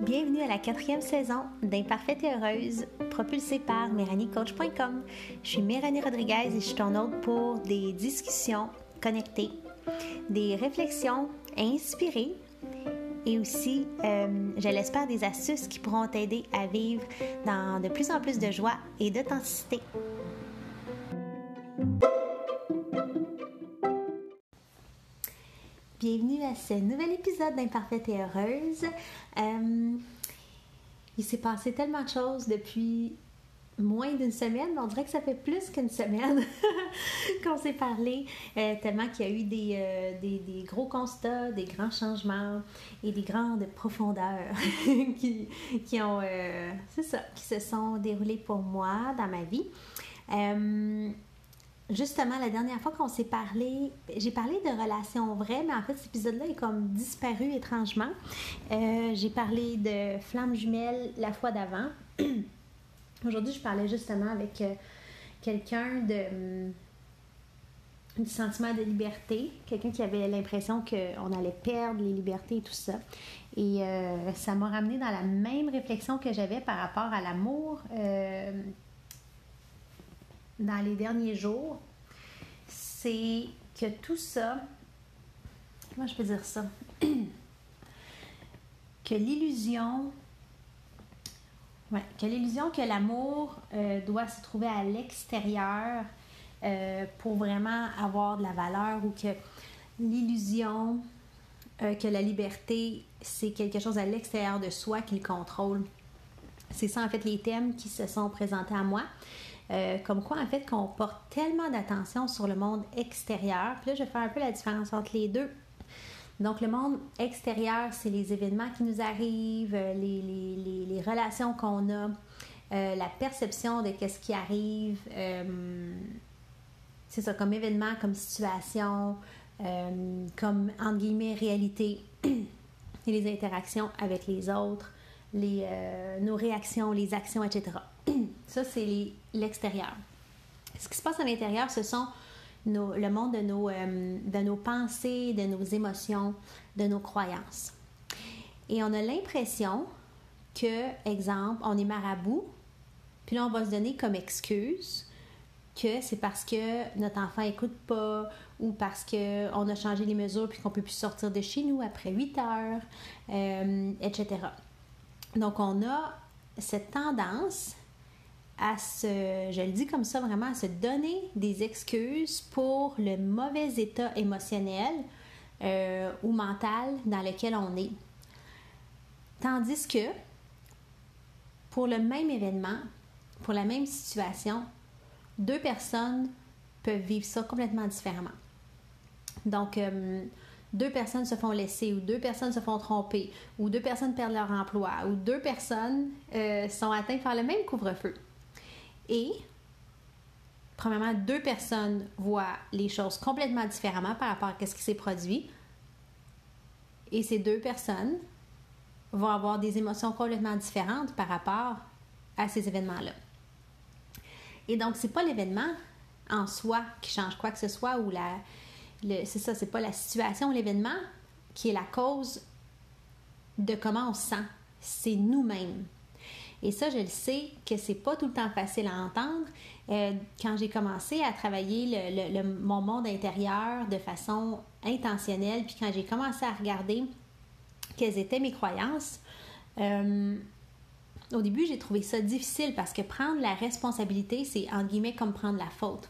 Bienvenue à la quatrième saison d'Imparfaite et Heureuse, propulsée par MéranieCoach.com. Je suis Méranie Rodriguez et je suis ton hôte pour des discussions connectées, des réflexions inspirées et aussi, euh, je l'espère, des astuces qui pourront t'aider à vivre dans de plus en plus de joie et d'authenticité. Bienvenue à ce nouvel épisode d'Imparfaite et Heureuse. Euh, il s'est passé tellement de choses depuis moins d'une semaine, mais on dirait que ça fait plus qu'une semaine qu'on s'est parlé, euh, tellement qu'il y a eu euh, des, gros constats, des grands changements et des grandes profondeurs qui, qui se sont déroulés pour moi dans ma vie. Justement, la dernière fois qu'on s'est parlé, j'ai parlé de relations vraies, mais en fait, cet épisode-là est comme disparu étrangement. j'ai parlé de flammes jumelles la fois d'avant. Aujourd'hui, je parlais justement avec euh, quelqu'un de du sentiment de liberté, quelqu'un qui avait l'impression qu'on allait perdre les libertés et tout ça. Et euh, ça m'a ramené dans la même réflexion que j'avais par rapport à l'amour euh, dans les derniers jours. C'est que tout ça, comment je peux dire ça? que l'illusion oui, que l'illusion que l'amour euh, doit se trouver à l'extérieur euh, pour vraiment avoir de la valeur ou que l'illusion euh, que la liberté, c'est quelque chose à l'extérieur de soi qu'il contrôle. C'est ça, en fait, les thèmes qui se sont présentés à moi. Comme quoi, en fait, qu'on porte tellement d'attention sur le monde extérieur. Puis là, je vais faire un peu la différence entre les deux donc, le monde extérieur, c'est les événements qui nous arrivent, euh, les, relations qu'on a, euh, la perception de ce qui arrive. Euh, c'est ça, comme événement, comme situation, comme, entre guillemets, réalité et les interactions avec les autres, les, nos réactions, les actions, etc. ça, c'est l'extérieur. Ce qui se passe à l'intérieur, ce sont le monde de nos, euh, de nos pensées, de nos émotions, de nos croyances. Et on a l'impression que, exemple, on est marabout, puis là, on va se donner comme excuse que c'est parce que notre enfant n'écoute pas ou parce qu'on a changé les mesures puis qu'on ne peut plus sortir de chez nous après 8 heures, euh, etc. Donc, on a cette tendance à se, je le dis comme ça vraiment, à se donner des excuses pour le mauvais état émotionnel euh, ou mental dans lequel on est. Tandis que pour le même événement, pour la même situation, deux personnes peuvent vivre ça complètement différemment. Donc, euh, deux personnes se font laisser ou deux personnes se font tromper ou deux personnes perdent leur emploi ou deux personnes euh, sont atteintes par le même couvre-feu. Et, premièrement, deux personnes voient les choses complètement différemment par rapport à ce qui s'est produit. Et ces deux personnes vont avoir des émotions complètement différentes par rapport à ces événements-là. Et donc, c'est pas l'événement en soi qui change quoi que ce soit ou la. C'est ça, c'est pas la situation ou l'événement qui est la cause de comment on se sent. C'est nous-mêmes. Et ça, je le sais que c'est pas tout le temps facile à entendre. Euh, quand j'ai commencé à travailler le, mon monde intérieur de façon intentionnelle, puis quand j'ai commencé à regarder quelles étaient mes croyances, euh, au début, j'ai trouvé ça difficile parce que prendre la responsabilité, c'est en guillemets comme prendre la faute.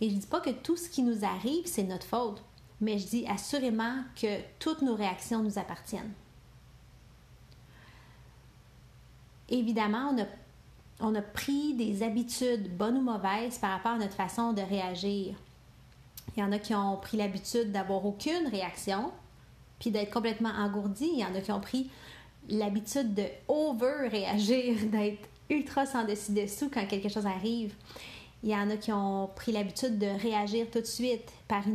Et je dis pas que tout ce qui nous arrive, c'est notre faute, mais je dis assurément que toutes nos réactions nous appartiennent. Évidemment, on a, pris des habitudes, bonnes ou mauvaises, par rapport à notre façon de réagir. Il y en a qui ont pris l'habitude d'avoir aucune réaction, puis d'être complètement engourdi. Il y en a qui ont pris l'habitude de over-réagir, d'être ultra sans dessus-dessous quand quelque chose arrive. Il y en a qui ont pris l'habitude de réagir tout de suite par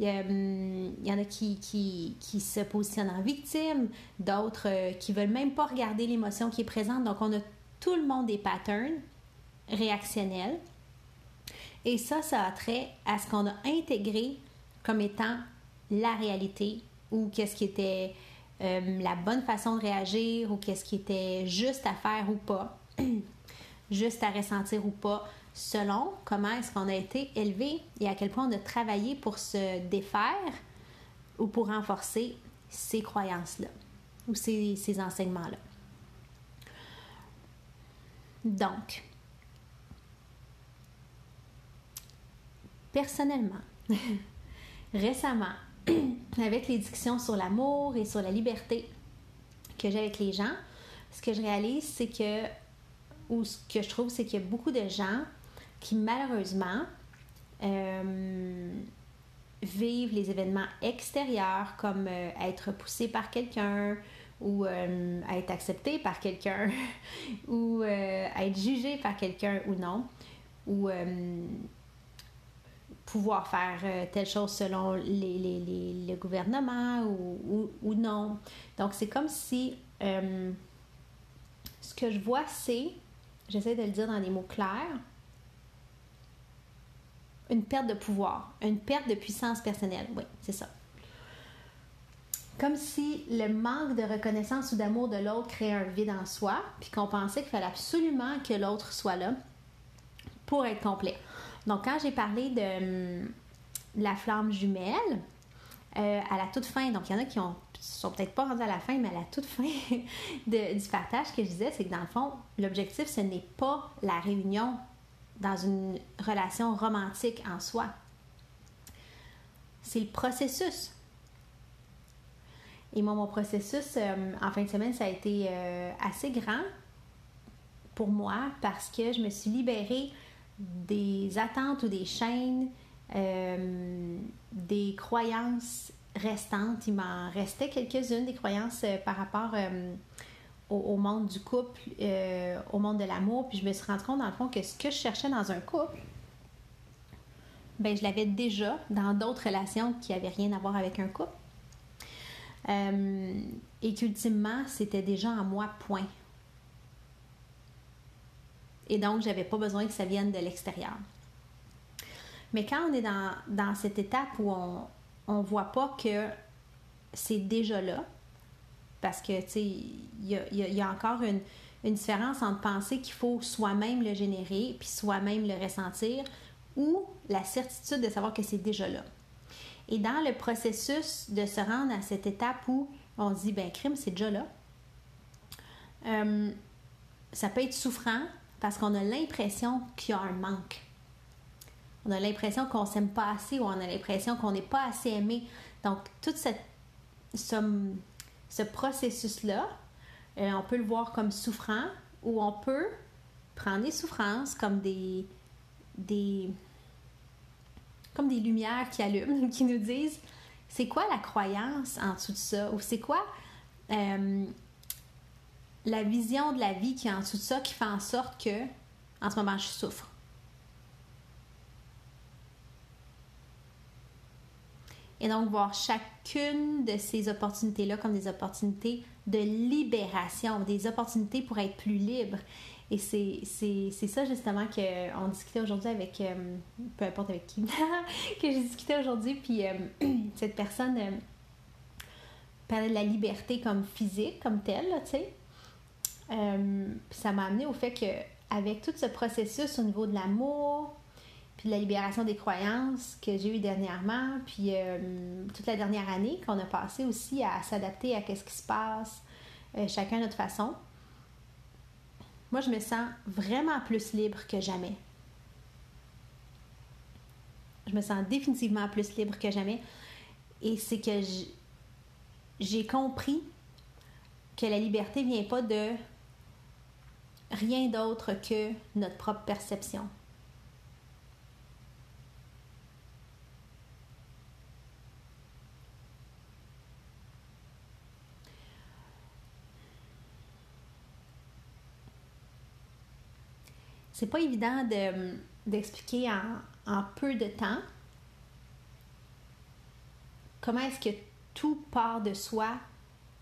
Hum, il y, en a qui, qui, qui, se positionnent en victime, d'autres euh, qui veulent même pas regarder l'émotion qui est présente. Donc, on a tout le monde des patterns réactionnels. Et ça, ça a trait à ce qu'on a intégré comme étant la réalité ou qu'est-ce qui était euh, la bonne façon de réagir ou qu'est-ce qui était juste à faire ou pas, juste à ressentir ou pas, selon comment est-ce qu'on a été élevé et à quel point on a travaillé pour se défaire ou pour renforcer ces croyances-là ou ces, ces enseignements-là. Donc, personnellement, récemment, avec les discussions sur l'amour et sur la liberté que j'ai avec les gens, ce que je réalise, c'est que, ou ce que je trouve, c'est qu'il y a beaucoup de gens qui malheureusement euh, vivent les événements extérieurs comme euh, être poussé par quelqu'un ou euh, être accepté par quelqu'un ou être jugé par quelqu'un ou non ou pouvoir faire telle chose selon les, les, le gouvernement ou, ou, non. Donc, c'est comme si ce que je vois, c'est, j'essaie de le dire dans des mots clairs, une perte de pouvoir, une perte de puissance personnelle. Oui, c'est ça. Comme si le manque de reconnaissance ou d'amour de l'autre créait un vide en soi, puis qu'on pensait qu'il fallait absolument que l'autre soit là pour être complet. Donc, quand j'ai parlé de, hum, la flamme jumelle, euh, à la toute fin, donc il y en a qui ont sont peut-être pas rendus à la fin, mais à la toute fin du partage que je disais, c'est que dans le fond, l'objectif, ce n'est pas la réunion dans une relation romantique en soi. C'est le processus. Et moi, mon processus, euh, en fin de semaine, ça a été euh, assez grand pour moi parce que je me suis libérée des attentes ou des chaînes, euh, des croyances restantes. Il m'en restait quelques-unes, des croyances par rapport euh, au, monde du couple, au monde de l'amour. Puis je me suis rendu compte, dans le fond, que ce que je cherchais dans un couple, ben, je l'avais déjà dans d'autres relations qui n'avaient rien à voir avec un couple. et qu'ultimement, c'était déjà en moi, point. Et donc, je n'avais pas besoin que ça vienne de l'extérieur. Mais quand on est dans, cette étape où on ne voit pas que c'est déjà là, parce que, tu sais, il y a, encore une, différence entre penser qu'il faut soi-même le générer, puis soi-même le ressentir, ou la certitude de savoir que c'est déjà là. Et dans le processus de se rendre à cette étape où on se dit, ben crime, c'est déjà là, euh, ça peut être souffrant, parce qu'on a l'impression qu'il y a un manque. On a l'impression qu'on s'aime pas assez ou on a l'impression qu'on n'est pas assez aimé. Donc, tout cette, ce, processus-là, euh, on peut le voir comme souffrant ou on peut prendre les souffrances comme des, comme des lumières qui allument, qui nous disent c'est quoi la croyance en dessous de ça? Ou c'est quoi euh, la vision de la vie qui est en dessous de ça qui fait en sorte que, en ce moment, je souffre? Et donc, voir chacune de ces opportunités-là comme des opportunités de libération, des opportunités pour être plus libre. Et c'est ça justement qu'on discutait aujourd'hui avec, euh, peu importe avec qui, que j'ai discuté aujourd'hui. Puis euh, cette personne euh, parlait de la liberté comme physique, comme telle, tu sais. Euh, ça m'a amené au fait que avec tout ce processus au niveau de l'amour, puis la libération des croyances que j'ai eu dernièrement, puis euh, toute la dernière année qu'on a passé aussi à s'adapter à ce qui se passe, euh, chacun à notre façon. Moi, je me sens vraiment plus libre que jamais. Je me sens définitivement plus libre que jamais. Et c'est que j'ai compris que la liberté vient pas de rien d'autre que notre propre perception. C'est pas évident d'expliquer en, peu de temps comment est-ce que tout part de soi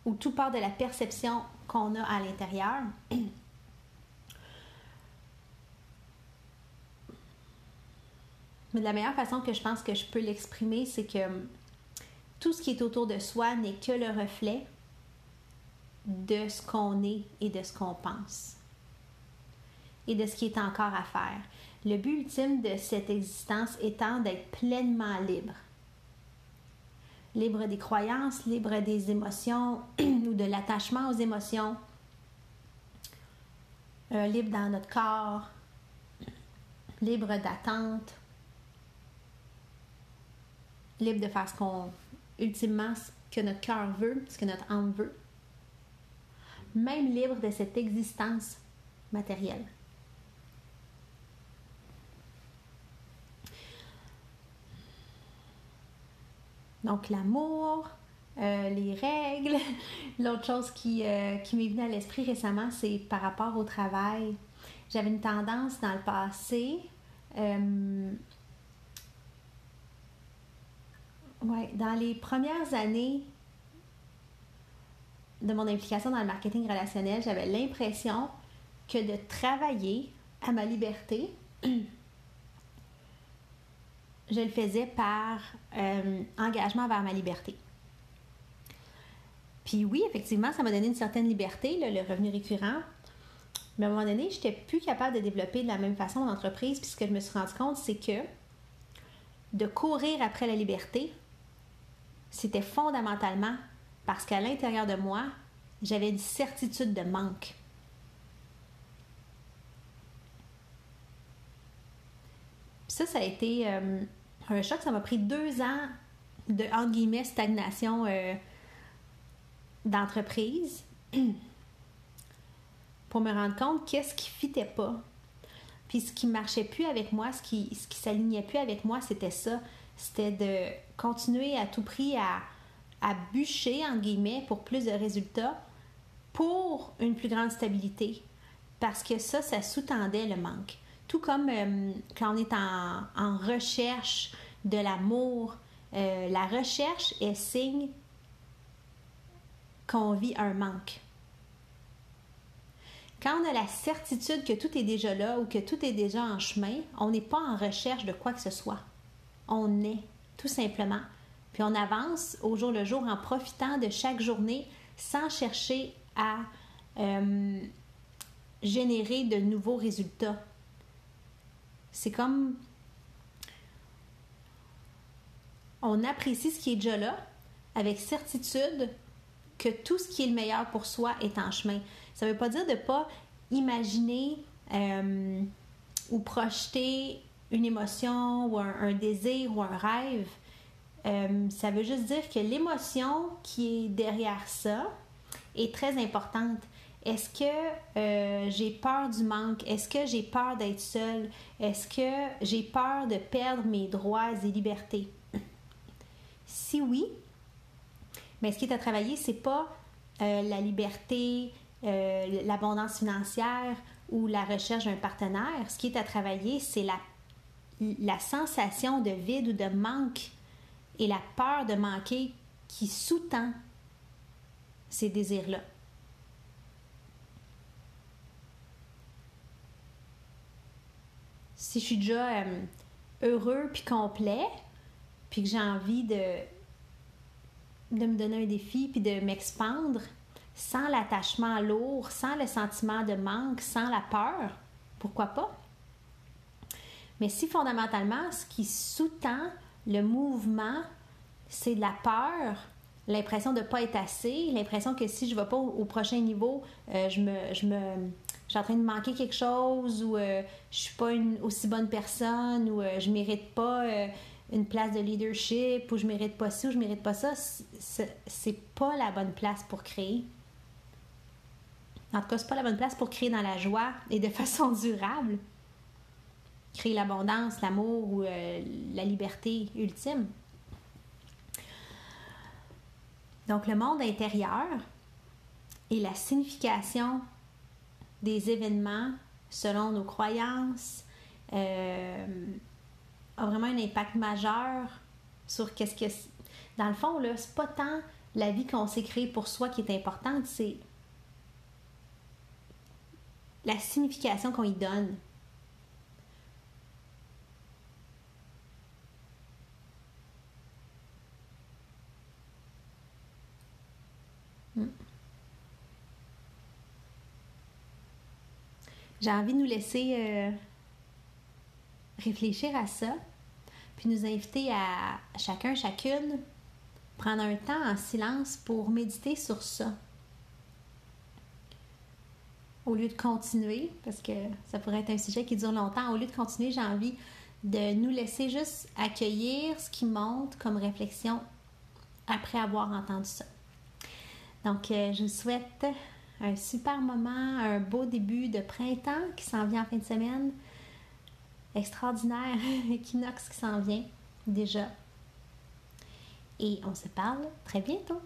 ou tout part de la perception qu'on a à l'intérieur. Mais la meilleure façon que je pense que je peux l'exprimer, c'est que tout ce qui est autour de soi n'est que le reflet de ce qu'on est et de ce qu'on pense et de ce qui est encore à faire. Le but ultime de cette existence étant d'être pleinement libre. Libre des croyances, libre des émotions ou de l'attachement aux émotions, euh, libre dans notre corps, libre d'attente, libre de faire ce qu'on, ultimement, ce que notre cœur veut, ce que notre âme veut, même libre de cette existence matérielle. Donc l'amour, euh, les règles. L'autre chose qui, euh, qui m'est venue à l'esprit récemment, c'est par rapport au travail. J'avais une tendance dans le passé. Euh, ouais, dans les premières années de mon implication dans le marketing relationnel, j'avais l'impression que de travailler à ma liberté, je le faisais par euh, engagement vers ma liberté. Puis oui, effectivement, ça m'a donné une certaine liberté, le revenu récurrent. Mais à un moment donné, je n'étais plus capable de développer de la même façon mon entreprise. Puis ce que je me suis rendu compte, c'est que de courir après la liberté, c'était fondamentalement parce qu'à l'intérieur de moi, j'avais une certitude de manque. Ça, ça a été euh, un choc. Ça m'a pris deux ans de, entre guillemets, stagnation euh, d'entreprise pour me rendre compte qu'est-ce qui fitait pas. Puis ce qui marchait plus avec moi, ce qui, ce qui s'alignait plus avec moi, c'était ça. C'était de continuer à tout prix à, à bûcher, en guillemets, pour plus de résultats, pour une plus grande stabilité. Parce que ça, ça sous-tendait le manque. Tout comme euh, quand on est en, recherche de l'amour, euh, la recherche est signe qu'on vit un manque. Quand on a la certitude que tout est déjà là ou que tout est déjà en chemin, on n'est pas en recherche de quoi que ce soit. On est, tout simplement. Puis on avance au jour le jour en profitant de chaque journée sans chercher à euh, générer de nouveaux résultats. C'est comme on apprécie ce qui est déjà là avec certitude que tout ce qui est le meilleur pour soi est en chemin. Ça ne veut pas dire de ne pas imaginer euh, ou projeter une émotion ou un, désir ou un rêve. Euh, ça veut juste dire que l'émotion qui est derrière ça est très importante. Est-ce que euh, j'ai peur du manque? Est-ce que j'ai peur d'être seule? Est-ce que j'ai peur de perdre mes droits et libertés? Si oui, mais ce qui est à travailler, c'est pas euh, la liberté, euh, l'abondance financière ou la recherche d'un partenaire. Ce qui est à travailler, c'est la, la sensation de vide ou de manque et la peur de manquer qui sous-tend ces désirs-là. Si je suis déjà euh, heureux puis complet, puis que j'ai envie de, de me donner un défi, puis de m'expandre, sans l'attachement lourd, sans le sentiment de manque, sans la peur, pourquoi pas? Mais si fondamentalement, ce qui sous-tend le mouvement, c'est de la peur, l'impression de ne pas être assez, l'impression que si je ne vais pas au, prochain niveau, euh, je me, je me, suis en train de manquer quelque chose ou euh, je suis pas une aussi bonne personne ou euh, je mérite pas une place de leadership ou je mérite pas ci ou je mérite pas ça, c'est pas la bonne place pour créer. En tout cas, c'est pas la bonne place pour créer dans la joie et de façon durable. Créer l'abondance, l'amour ou euh, la liberté ultime. Donc, le monde intérieur et la signification des événements selon nos croyances euh, a vraiment un impact majeur sur qu'est-ce que dans le fond là c'est pas tant la vie qu'on s'est créée pour soi qui est importante c'est la signification qu'on y donne. Hmm. J'ai envie de nous laisser euh, réfléchir à ça, puis nous inviter à chacun, chacune, prendre un temps en silence pour méditer sur ça. Au lieu de continuer, parce que ça pourrait être un sujet qui dure longtemps, au lieu de continuer, j'ai envie de nous laisser juste accueillir ce qui monte comme réflexion après avoir entendu ça. Donc, euh, je vous souhaite un super moment, un beau début de printemps qui s'en vient en fin de semaine. Extraordinaire équinoxe qui s'en vient déjà. Et on se parle très bientôt.